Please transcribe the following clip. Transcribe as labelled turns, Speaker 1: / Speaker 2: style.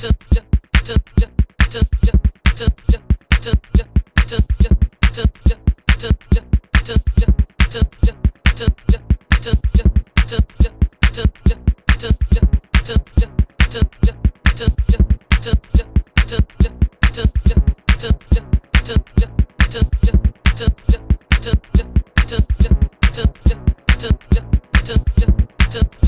Speaker 1: just just